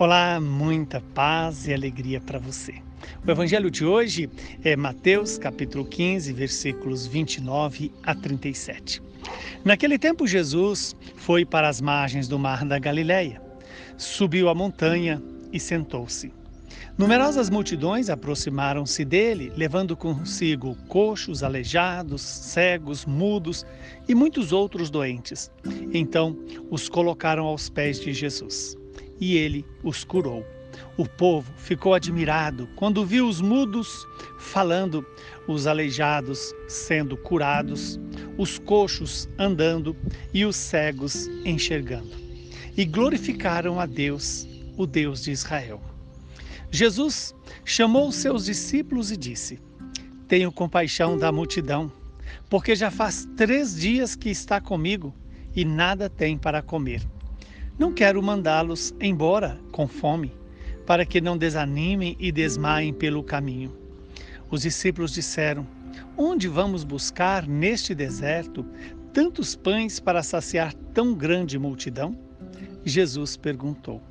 Olá, muita paz e alegria para você. O evangelho de hoje é Mateus, capítulo 15, versículos 29 a 37. Naquele tempo, Jesus foi para as margens do mar da Galileia, subiu a montanha e sentou-se. Numerosas multidões aproximaram-se dele, levando consigo coxos, aleijados, cegos, mudos e muitos outros doentes. Então os colocaram aos pés de Jesus e ele os curou. O povo ficou admirado quando viu os mudos falando, os aleijados sendo curados, os coxos andando e os cegos enxergando. E glorificaram a Deus, o Deus de Israel. Jesus chamou seus discípulos e disse: Tenho compaixão da multidão, porque já faz três dias que está comigo e nada tem para comer. Não quero mandá-los embora com fome, para que não desanimem e desmaiem pelo caminho. Os discípulos disseram: Onde vamos buscar neste deserto tantos pães para saciar tão grande multidão? Jesus perguntou: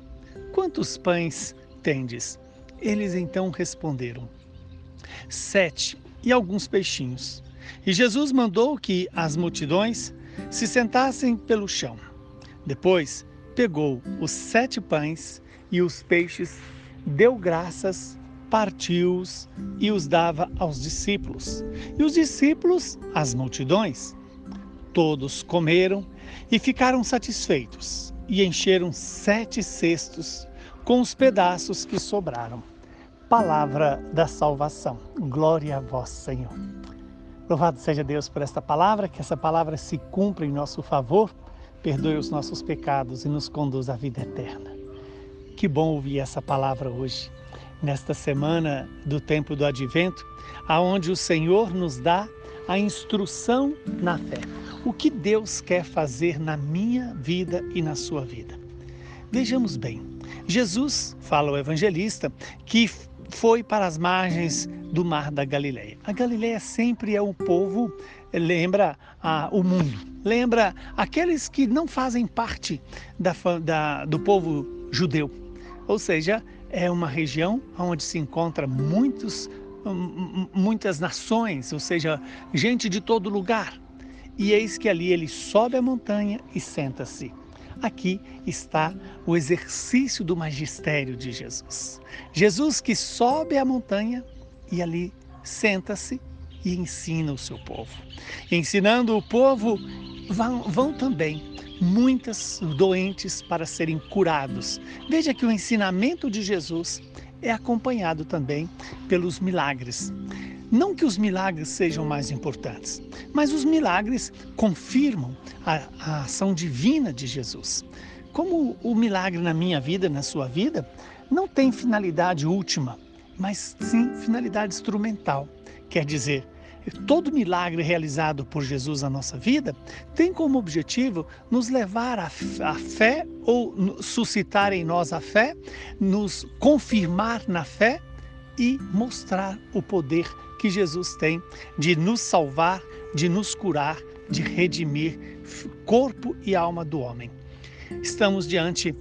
Quantos pães tendes? Eles então responderam: Sete e alguns peixinhos. E Jesus mandou que as multidões se sentassem pelo chão. Depois pegou os sete pães e os peixes, deu graças, partiu-os e os dava aos discípulos. E os discípulos, as multidões. Todos comeram e ficaram satisfeitos, e encheram sete cestos com os pedaços que sobraram. Palavra da salvação. Glória a vós, Senhor. Louvado seja Deus por esta palavra, que essa palavra se cumpra em nosso favor perdoe os nossos pecados e nos conduz à vida eterna. Que bom ouvir essa palavra hoje, nesta semana do tempo do advento, aonde o Senhor nos dá a instrução na fé. O que Deus quer fazer na minha vida e na sua vida. Vejamos bem. Jesus, fala o evangelista, que foi para as margens do mar da Galileia. A Galileia sempre é o povo lembra ah, o mundo, lembra aqueles que não fazem parte da, da, do povo judeu. Ou seja, é uma região onde se encontra muitos, muitas nações, ou seja, gente de todo lugar. E eis que ali ele sobe a montanha e senta-se. Aqui está o exercício do magistério de Jesus. Jesus que sobe a montanha e ali senta-se e ensina o seu povo. Ensinando o povo, vão, vão também muitas doentes para serem curados. Veja que o ensinamento de Jesus é acompanhado também pelos milagres. Não que os milagres sejam mais importantes, mas os milagres confirmam a, a ação divina de Jesus. Como o milagre na minha vida, na sua vida, não tem finalidade última, mas sim finalidade instrumental. Quer dizer, todo milagre realizado por Jesus na nossa vida tem como objetivo nos levar à fé ou suscitar em nós a fé, nos confirmar na fé e mostrar o poder que Jesus tem de nos salvar, de nos curar, de redimir corpo e alma do homem. Estamos diante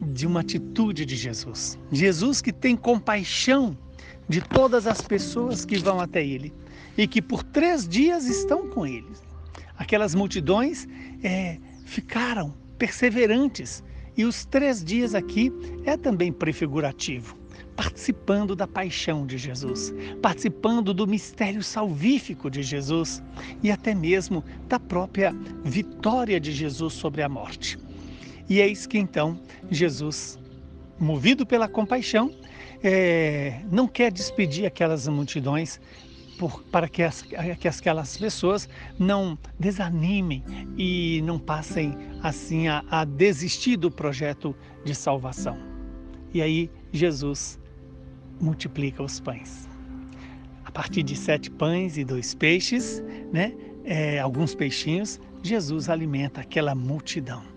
de uma atitude de Jesus. Jesus que tem compaixão de todas as pessoas que vão até ele e que por três dias estão com ele. Aquelas multidões é, ficaram perseverantes e os três dias aqui é também prefigurativo, participando da paixão de Jesus, participando do mistério salvífico de Jesus e até mesmo da própria vitória de Jesus sobre a morte. E eis que então Jesus, movido pela compaixão, é, não quer despedir aquelas multidões por, para que, as, que aquelas pessoas não desanimem e não passem assim a, a desistir do projeto de salvação. E aí Jesus multiplica os pães. A partir de sete pães e dois peixes, né, é, alguns peixinhos, Jesus alimenta aquela multidão.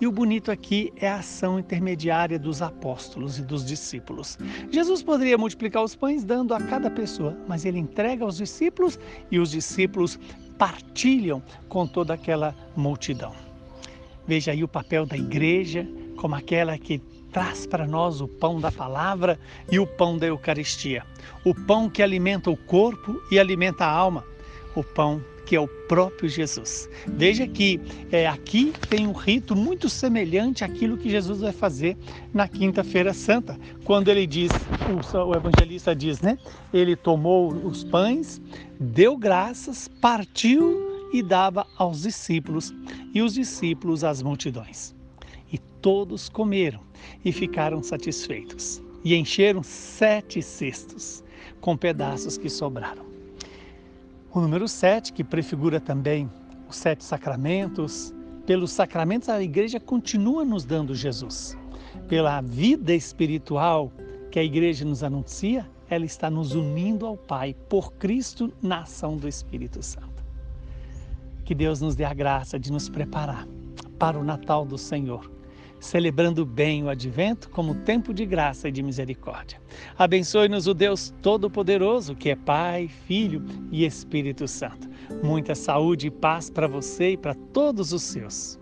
E o bonito aqui é a ação intermediária dos apóstolos e dos discípulos. Jesus poderia multiplicar os pães dando a cada pessoa, mas ele entrega aos discípulos e os discípulos partilham com toda aquela multidão. Veja aí o papel da igreja como aquela que traz para nós o pão da palavra e o pão da Eucaristia. O pão que alimenta o corpo e alimenta a alma. O pão que é o próprio Jesus. Veja que é, aqui tem um rito muito semelhante àquilo que Jesus vai fazer na Quinta-feira Santa, quando ele diz, o, o evangelista diz, né? Ele tomou os pães, deu graças, partiu e dava aos discípulos, e os discípulos às multidões. E todos comeram e ficaram satisfeitos, e encheram sete cestos com pedaços que sobraram. O número 7, que prefigura também os sete sacramentos, pelos sacramentos a igreja continua nos dando Jesus. Pela vida espiritual que a igreja nos anuncia, ela está nos unindo ao Pai por Cristo na ação do Espírito Santo. Que Deus nos dê a graça de nos preparar para o Natal do Senhor celebrando bem o advento como tempo de graça e de misericórdia. Abençoe-nos o Deus Todo-Poderoso, que é Pai, Filho e Espírito Santo. Muita saúde e paz para você e para todos os seus.